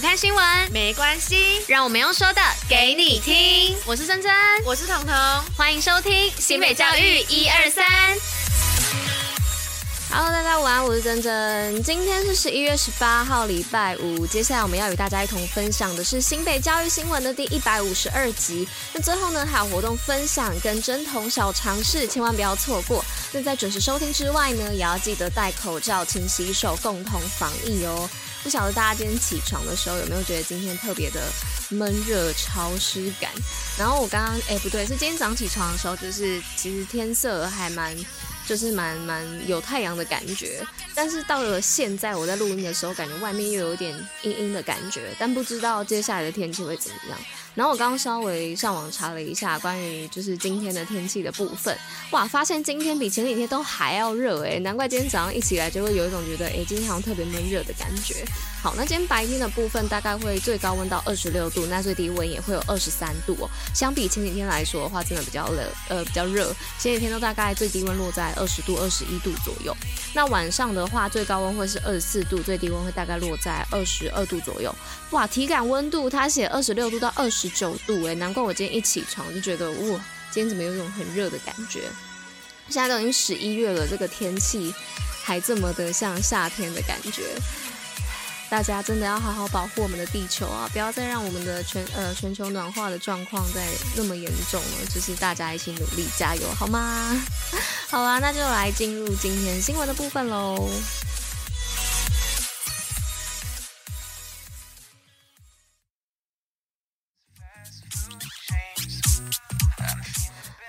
不看新闻没关系，让我们用说的给你听。我是珍珍，我是彤彤，欢迎收听新北教育一二三。Hello，大家午安，我是珍珍。今天是十一月十八号，礼拜五。接下来我们要与大家一同分享的是新北教育新闻的第一百五十二集。那最后呢，还有活动分享跟针筒小尝试，千万不要错过。那在准时收听之外呢，也要记得戴口罩、勤洗手，共同防疫哦。不晓得大家今天起床的时候有没有觉得今天特别的闷热、潮湿感？然后我刚刚哎不对，是今天早上起床的时候，就是其实天色还蛮。就是蛮蛮有太阳的感觉，但是到了现在我在录音的时候，感觉外面又有点阴阴的感觉，但不知道接下来的天气会怎么样。然后我刚刚稍微上网查了一下关于就是今天的天气的部分，哇，发现今天比前几天都还要热诶，难怪今天早上一起来就会有一种觉得诶，今天好像特别闷热的感觉。好，那今天白天的部分大概会最高温到二十六度，那最低温也会有二十三度哦。相比前几天来说的话，真的比较冷，呃，比较热。前几天都大概最低温落在二十度、二十一度左右。那晚上的话，最高温会是二十四度，最低温会大概落在二十二度左右。哇，体感温度它写二十六度到二十九度，诶，难怪我今天一起床就觉得，哇，今天怎么有种很热的感觉？现在都已经十一月了，这个天气还这么的像夏天的感觉。大家真的要好好保护我们的地球啊！不要再让我们的全呃全球暖化的状况再那么严重了。就是大家一起努力加油，好吗？好啊，那就来进入今天新闻的部分喽。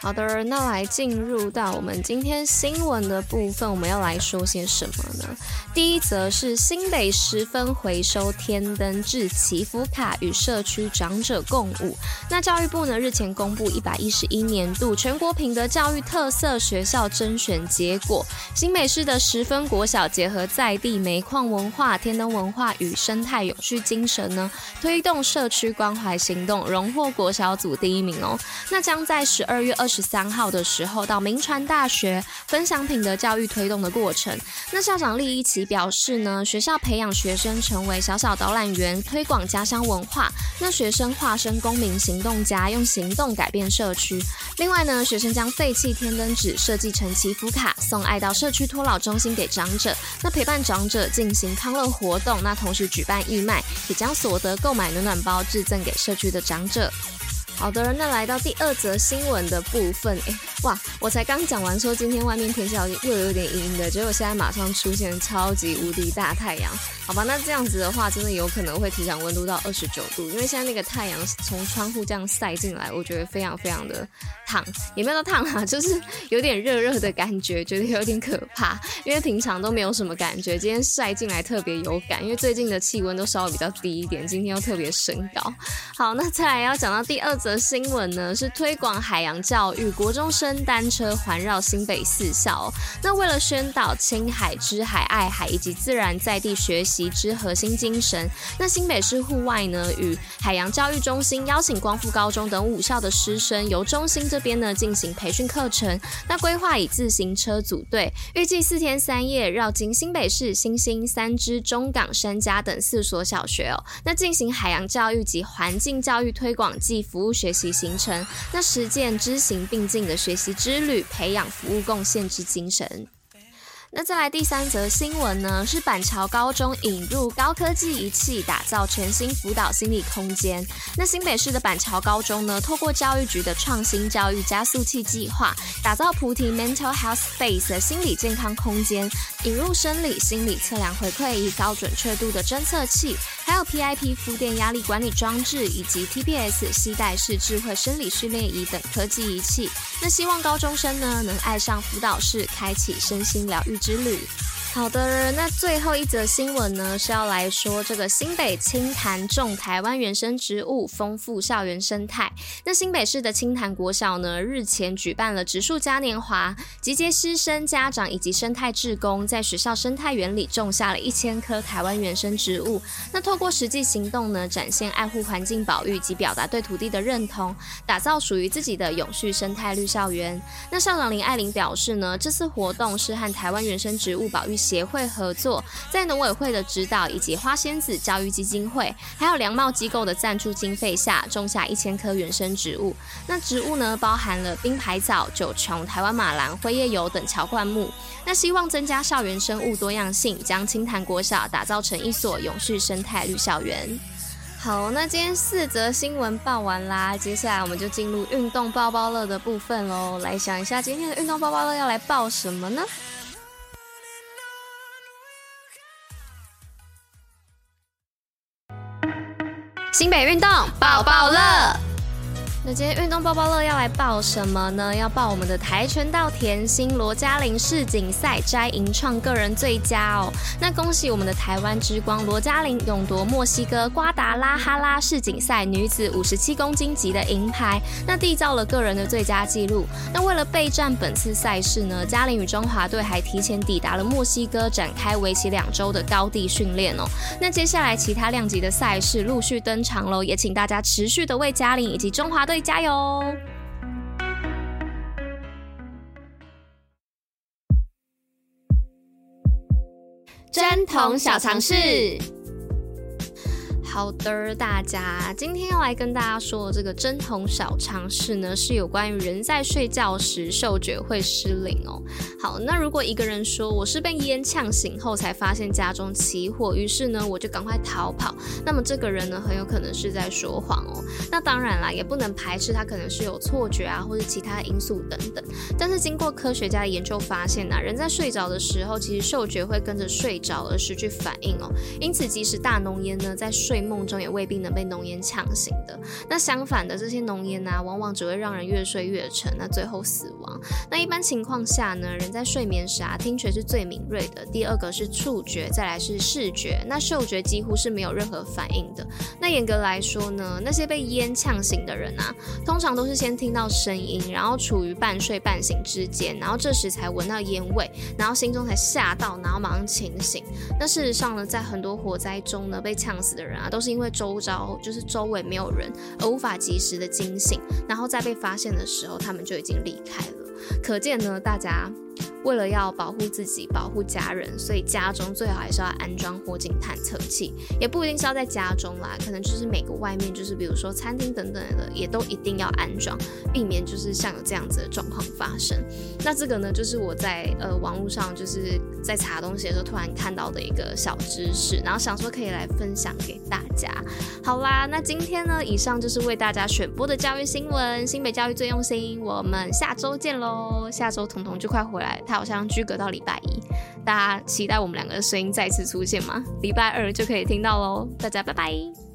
好的，那来进入到我们今天新闻的部分，我们要来说些什么呢？第一则是新北十分回收天灯制祈福卡与社区长者共舞。那教育部呢日前公布一百一十一年度全国品德教育特色学校甄选结果，新北市的十分国小结合在地煤矿文化、天灯文化与生态永续精神呢，推动社区关怀行动，荣获国小组第一名哦。那将在十二月二十三号的时候到明传大学分享品德教育推动的过程。那校长酈一奇表示呢，学校培养学生成为小小导览员，推广家乡文化。那学生化身公民行动家，用行动改变社区。另外呢，学生将废弃天灯纸设计成祈福卡，送爱到社区托老中心给长者。那陪伴长者进行康乐活动，那同时举办义卖，也将所得购买暖暖包，致赠给社区的长者。好的，那来到第二则新闻的部分，哎，哇，我才刚讲完说今天外面天气又有点阴阴的，结果现在马上出现超级无敌大太阳，好吧，那这样子的话，真的有可能会体感温度到二十九度，因为现在那个太阳从窗户这样晒进来，我觉得非常非常的烫，也没有到烫啊，就是有点热热的感觉，觉得有点可怕，因为平常都没有什么感觉，今天晒进来特别有感，因为最近的气温都稍微比较低一点，今天又特别升高。好，那再来要讲到第二则。的新闻呢是推广海洋教育，国中生单车环绕新北四校。那为了宣导亲海、知海、爱海以及自然在地学习之核心精神，那新北市户外呢与海洋教育中心邀请光复高中等五校的师生，由中心这边呢进行培训课程。那规划以自行车组队，预计四天三夜绕经新北市新兴、三芝、中港、山家等四所小学哦，那进行海洋教育及环境教育推广暨服务。学习行程，那实践知行并进的学习之旅，培养服务贡献之精神。那再来第三则新闻呢，是板桥高中引入高科技仪器，打造全新辅导心理空间。那新北市的板桥高中呢，透过教育局的创新教育加速器计划，打造菩提 Mental Health Space 的心理健康空间，引入生理心理测量回馈仪、高准确度的侦测器，还有 PIP 负电压力管理装置，以及 TPS 携带式智慧生理训练仪等科技仪器。那希望高中生呢，能爱上辅导室，开启身心疗愈之旅。好的，那最后一则新闻呢，是要来说这个新北青潭种台湾原生植物，丰富校园生态。那新北市的青潭国小呢，日前举办了植树嘉年华，集结师生、家长以及生态志工，在学校生态园里种下了一千棵台湾原生植物。那透过实际行动呢，展现爱护环境保育及表达对土地的认同，打造属于自己的永续生态绿校园。那校长林爱玲表示呢，这次活动是和台湾原生植物保育协会合作，在农委会的指导以及花仙子教育基金会，还有良茂机构的赞助经费下，种下一千棵原生植物。那植物呢，包含了冰海藻、九琼、台湾马兰、辉夜油等乔灌木。那希望增加校园生物多样性，将清潭国小打造成一所永续生态绿校园。好，那今天四则新闻报完啦，接下来我们就进入运动包包乐的部分喽。来想一下，今天的运动包包乐要来报什么呢？新北运动抱抱乐。今天运动报报乐要来报什么呢？要报我们的跆拳道甜心罗嘉玲世锦赛摘银创个人最佳哦。那恭喜我们的台湾之光罗嘉玲勇夺墨西哥瓜达拉哈拉世锦赛女子五十七公斤级的银牌，那缔造了个人的最佳纪录。那为了备战本次赛事呢，嘉玲与中华队还提前抵达了墨西哥，展开为期两周的高地训练哦。那接下来其他量级的赛事陆续登场喽，也请大家持续的为嘉玲以及中华队。加油！针筒小常识。好的，大家，今天要来跟大家说的这个针筒小常识呢，是有关于人在睡觉时嗅觉会失灵哦。好，那如果一个人说我是被烟呛醒后才发现家中起火，于是呢我就赶快逃跑，那么这个人呢很有可能是在说谎哦。那当然啦，也不能排斥他可能是有错觉啊，或者其他因素等等。但是经过科学家的研究发现呢，人在睡着的时候，其实嗅觉会跟着睡着而失去反应哦。因此，即使大浓烟呢在睡梦中也未必能被浓烟呛醒的。那相反的，这些浓烟呢，往往只会让人越睡越沉，那最后死亡。那一般情况下呢，人在睡眠时啊，听觉是最敏锐的，第二个是触觉，再来是视觉，那嗅觉几乎是没有任何反应的。那严格来说呢，那些被烟呛醒的人啊，通常都是先听到声音，然后处于半睡半醒之间，然后这时才闻到烟味，然后心中才吓到，然后马上清醒。那事实上呢，在很多火灾中呢，被呛死的人啊，都是因为周遭就是周围没有人，而无法及时的惊醒，然后在被发现的时候，他们就已经离开了。可见呢，大家。为了要保护自己、保护家人，所以家中最好还是要安装火警探测器，也不一定是要在家中啦，可能就是每个外面，就是比如说餐厅等等的，也都一定要安装，避免就是像有这样子的状况发生。那这个呢，就是我在呃网络上就是在查东西的时候突然看到的一个小知识，然后想说可以来分享给大家。好啦，那今天呢，以上就是为大家选播的教育新闻，新北教育最用心，我们下周见喽！下周彤彤就快回来。他好像居隔到礼拜一，大家期待我们两个的声音再次出现吗？礼拜二就可以听到喽，大家拜拜。